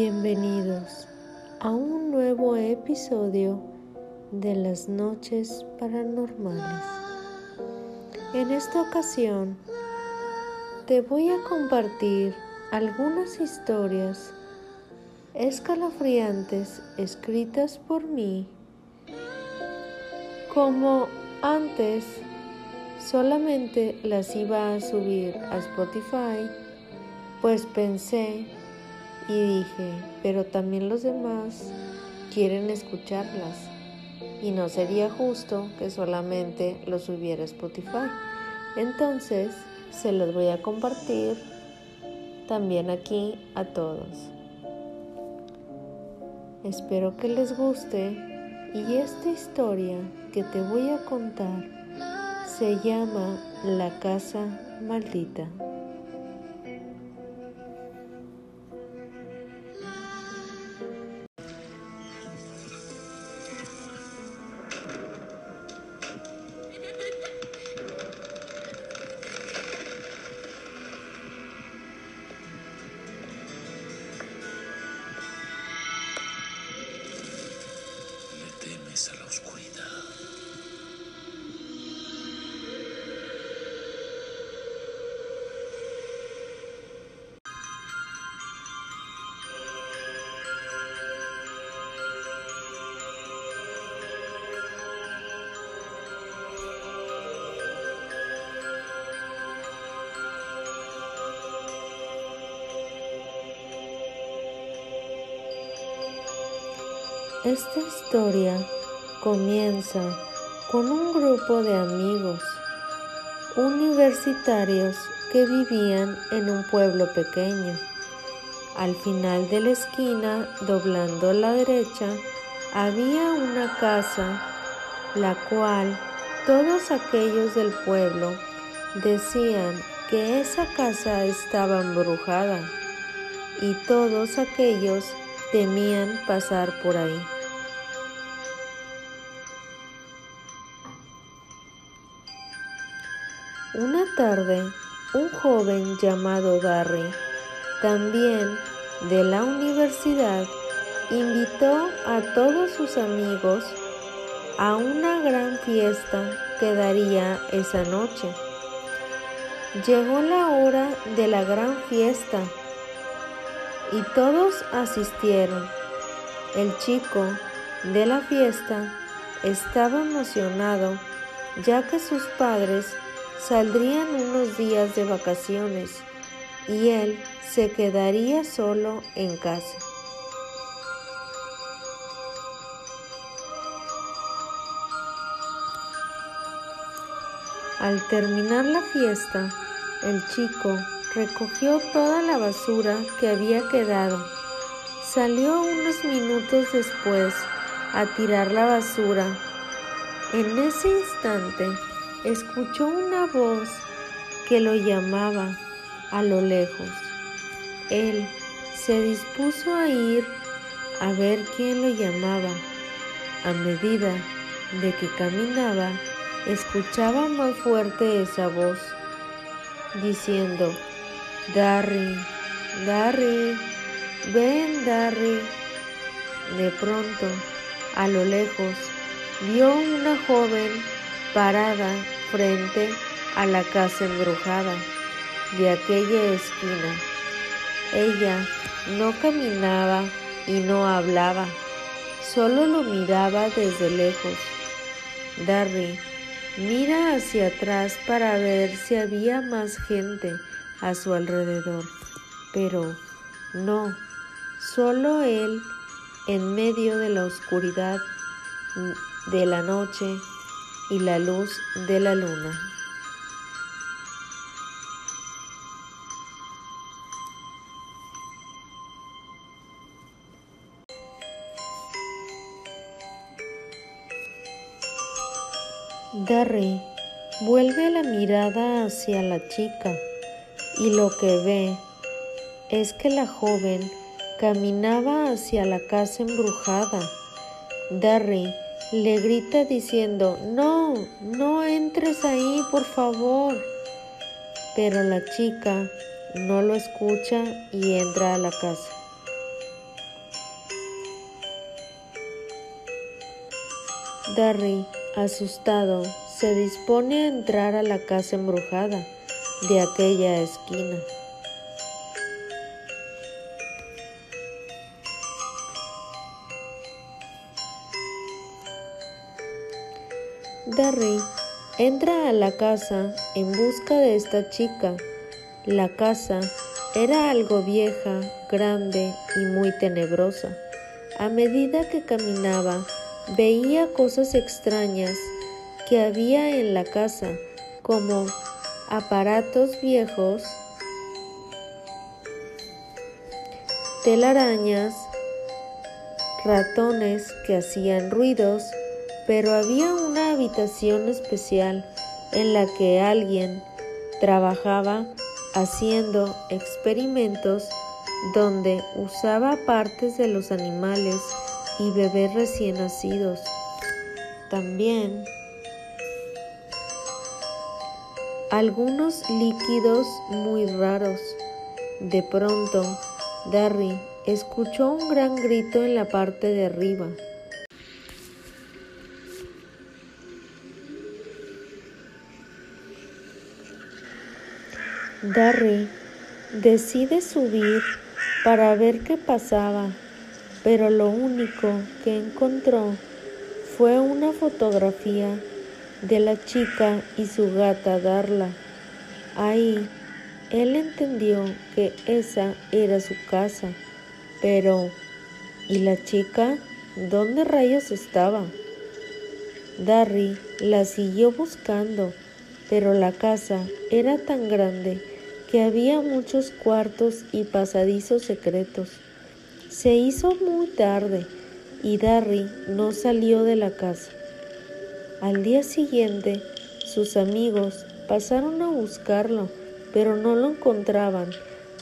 Bienvenidos a un nuevo episodio de las noches paranormales. En esta ocasión te voy a compartir algunas historias escalofriantes escritas por mí. Como antes solamente las iba a subir a Spotify, pues pensé y dije, pero también los demás quieren escucharlas y no sería justo que solamente lo subiera Spotify. Entonces se los voy a compartir también aquí a todos. Espero que les guste y esta historia que te voy a contar se llama La Casa Maldita. Esta historia comienza con un grupo de amigos universitarios que vivían en un pueblo pequeño. Al final de la esquina, doblando la derecha, había una casa, la cual todos aquellos del pueblo decían que esa casa estaba embrujada y todos aquellos temían pasar por ahí. Una tarde, un joven llamado Darry, también de la universidad, invitó a todos sus amigos a una gran fiesta que daría esa noche. Llegó la hora de la gran fiesta y todos asistieron. El chico de la fiesta estaba emocionado ya que sus padres saldrían unos días de vacaciones y él se quedaría solo en casa. Al terminar la fiesta, el chico recogió toda la basura que había quedado. Salió unos minutos después a tirar la basura. En ese instante, escuchó una voz que lo llamaba a lo lejos. Él se dispuso a ir a ver quién lo llamaba. A medida de que caminaba, escuchaba más fuerte esa voz, diciendo, Darry, Darry, ven Darry. De pronto, a lo lejos, vio una joven parada frente a la casa embrujada de aquella esquina. Ella no caminaba y no hablaba, solo lo miraba desde lejos. Darry mira hacia atrás para ver si había más gente a su alrededor, pero no, solo él en medio de la oscuridad de la noche y la luz de la luna. Darry vuelve la mirada hacia la chica y lo que ve es que la joven caminaba hacia la casa embrujada. Darry le grita diciendo, no, no entres ahí, por favor. Pero la chica no lo escucha y entra a la casa. Darry, asustado, se dispone a entrar a la casa embrujada de aquella esquina. Darry entra a la casa en busca de esta chica. La casa era algo vieja, grande y muy tenebrosa. A medida que caminaba, veía cosas extrañas que había en la casa, como aparatos viejos, telarañas, ratones que hacían ruidos, pero había una habitación especial en la que alguien trabajaba haciendo experimentos donde usaba partes de los animales y bebés recién nacidos. También algunos líquidos muy raros. De pronto, Darry escuchó un gran grito en la parte de arriba. Darry decide subir para ver qué pasaba, pero lo único que encontró fue una fotografía de la chica y su gata Darla. Ahí él entendió que esa era su casa, pero ¿y la chica? ¿Dónde rayos estaba? Darry la siguió buscando pero la casa era tan grande que había muchos cuartos y pasadizos secretos. Se hizo muy tarde y Darry no salió de la casa. Al día siguiente, sus amigos pasaron a buscarlo, pero no lo encontraban,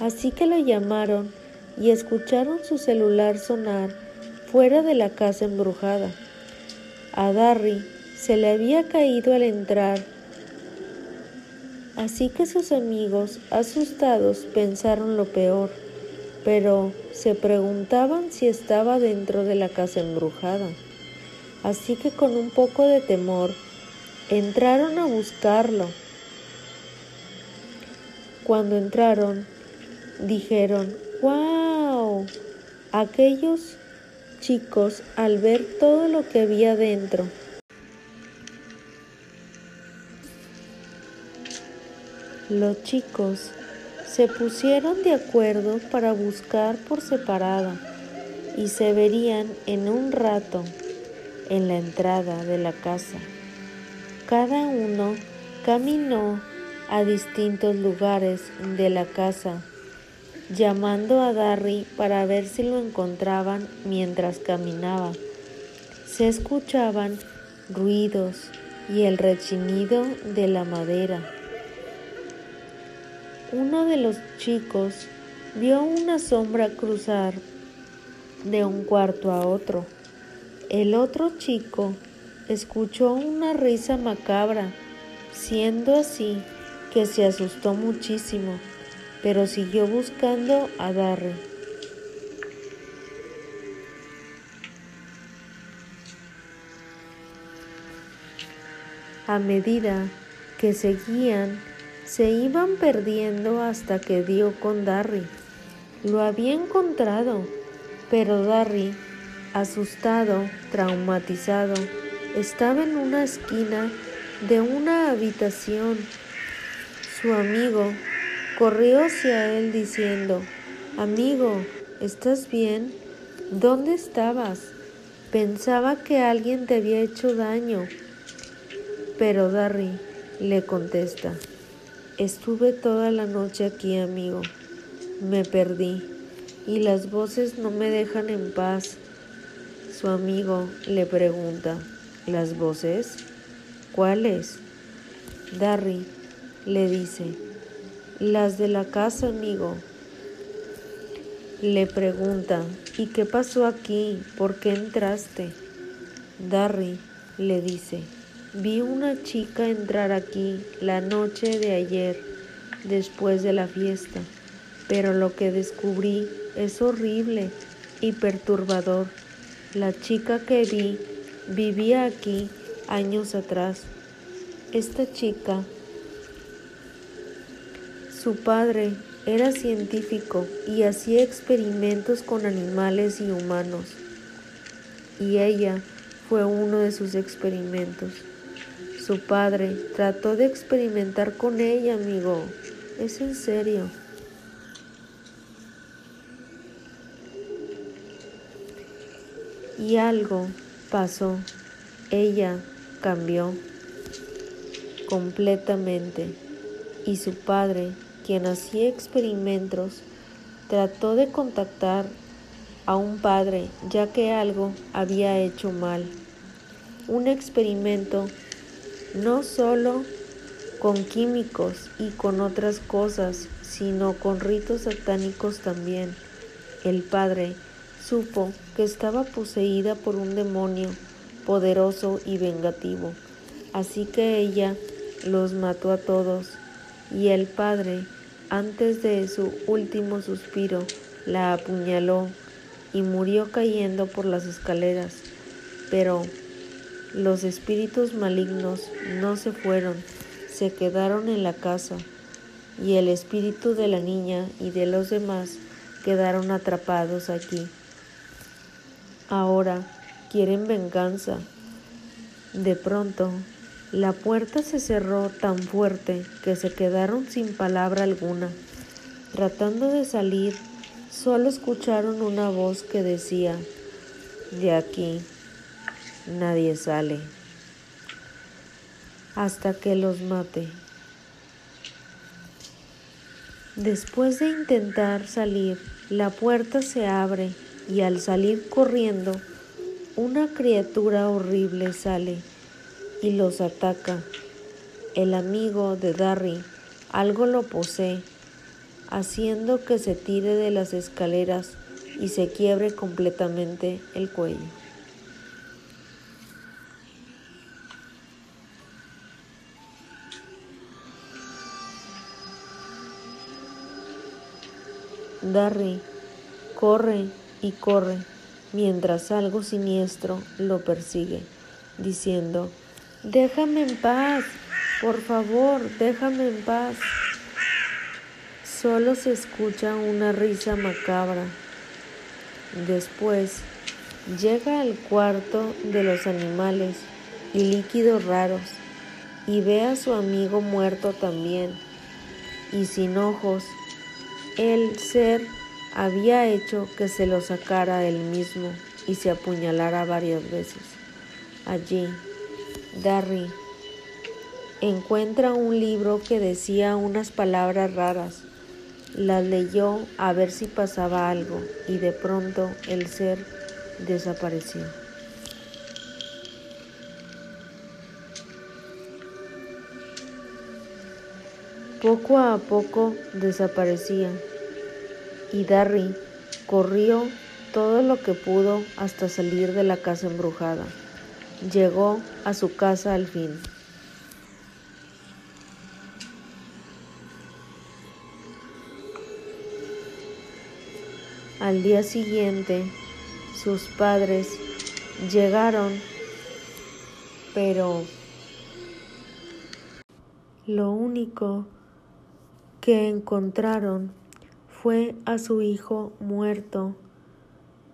así que lo llamaron y escucharon su celular sonar fuera de la casa embrujada. A Darry se le había caído al entrar Así que sus amigos, asustados, pensaron lo peor, pero se preguntaban si estaba dentro de la casa embrujada. Así que con un poco de temor, entraron a buscarlo. Cuando entraron, dijeron, ¡Wow! Aquellos chicos al ver todo lo que había dentro Los chicos se pusieron de acuerdo para buscar por separado y se verían en un rato en la entrada de la casa. Cada uno caminó a distintos lugares de la casa, llamando a Darry para ver si lo encontraban mientras caminaba. Se escuchaban ruidos y el rechinido de la madera. Uno de los chicos vio una sombra cruzar de un cuarto a otro. El otro chico escuchó una risa macabra, siendo así que se asustó muchísimo, pero siguió buscando a Darry. A medida que seguían se iban perdiendo hasta que dio con Darry. Lo había encontrado, pero Darry, asustado, traumatizado, estaba en una esquina de una habitación. Su amigo corrió hacia él diciendo, Amigo, ¿estás bien? ¿Dónde estabas? Pensaba que alguien te había hecho daño. Pero Darry le contesta, Estuve toda la noche aquí, amigo. Me perdí y las voces no me dejan en paz. Su amigo le pregunta, ¿las voces? ¿Cuáles? Darry le dice, las de la casa, amigo. Le pregunta, ¿y qué pasó aquí? ¿Por qué entraste? Darry le dice, Vi una chica entrar aquí la noche de ayer después de la fiesta, pero lo que descubrí es horrible y perturbador. La chica que vi vivía aquí años atrás. Esta chica, su padre era científico y hacía experimentos con animales y humanos. Y ella fue uno de sus experimentos. Su padre trató de experimentar con ella, amigo. Es en serio. Y algo pasó. Ella cambió completamente. Y su padre, quien hacía experimentos, trató de contactar a un padre ya que algo había hecho mal. Un experimento no solo con químicos y con otras cosas, sino con ritos satánicos también. El padre supo que estaba poseída por un demonio poderoso y vengativo, así que ella los mató a todos y el padre, antes de su último suspiro, la apuñaló y murió cayendo por las escaleras. Pero los espíritus malignos no se fueron, se quedaron en la casa, y el espíritu de la niña y de los demás quedaron atrapados aquí. Ahora quieren venganza. De pronto, la puerta se cerró tan fuerte que se quedaron sin palabra alguna. Tratando de salir, solo escucharon una voz que decía, de aquí nadie sale hasta que los mate. Después de intentar salir, la puerta se abre y al salir corriendo, una criatura horrible sale y los ataca. El amigo de Darry algo lo posee, haciendo que se tire de las escaleras y se quiebre completamente el cuello. Darry corre y corre mientras algo siniestro lo persigue, diciendo, Déjame en paz, por favor, déjame en paz. Solo se escucha una risa macabra. Después llega al cuarto de los animales y líquidos raros y ve a su amigo muerto también y sin ojos el ser había hecho que se lo sacara él mismo y se apuñalara varias veces. Allí, Darry encuentra un libro que decía unas palabras raras. Las leyó a ver si pasaba algo y de pronto el ser desapareció. Poco a poco desaparecía y Darry corrió todo lo que pudo hasta salir de la casa embrujada. Llegó a su casa al fin. Al día siguiente, sus padres llegaron, pero lo único que encontraron fue a su hijo muerto,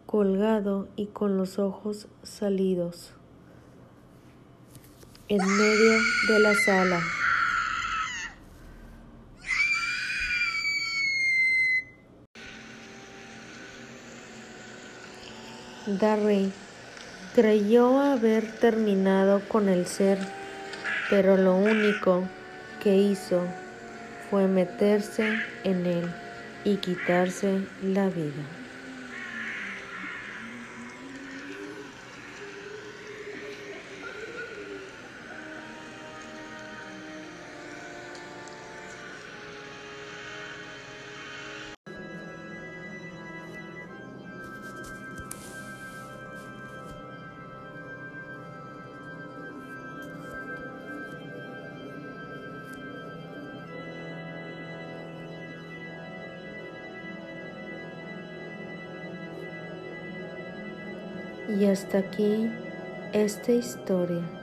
colgado y con los ojos salidos, en medio de la sala. Darry creyó haber terminado con el ser, pero lo único que hizo fue meterse en él y quitarse la vida. Y hasta aquí esta historia.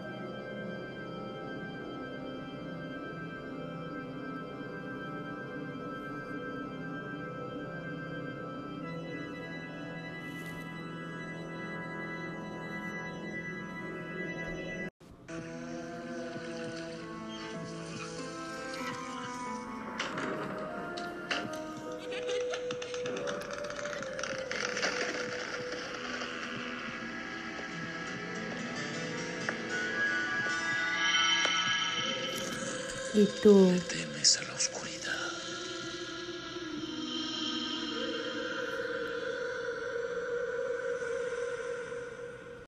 ¿Y tú?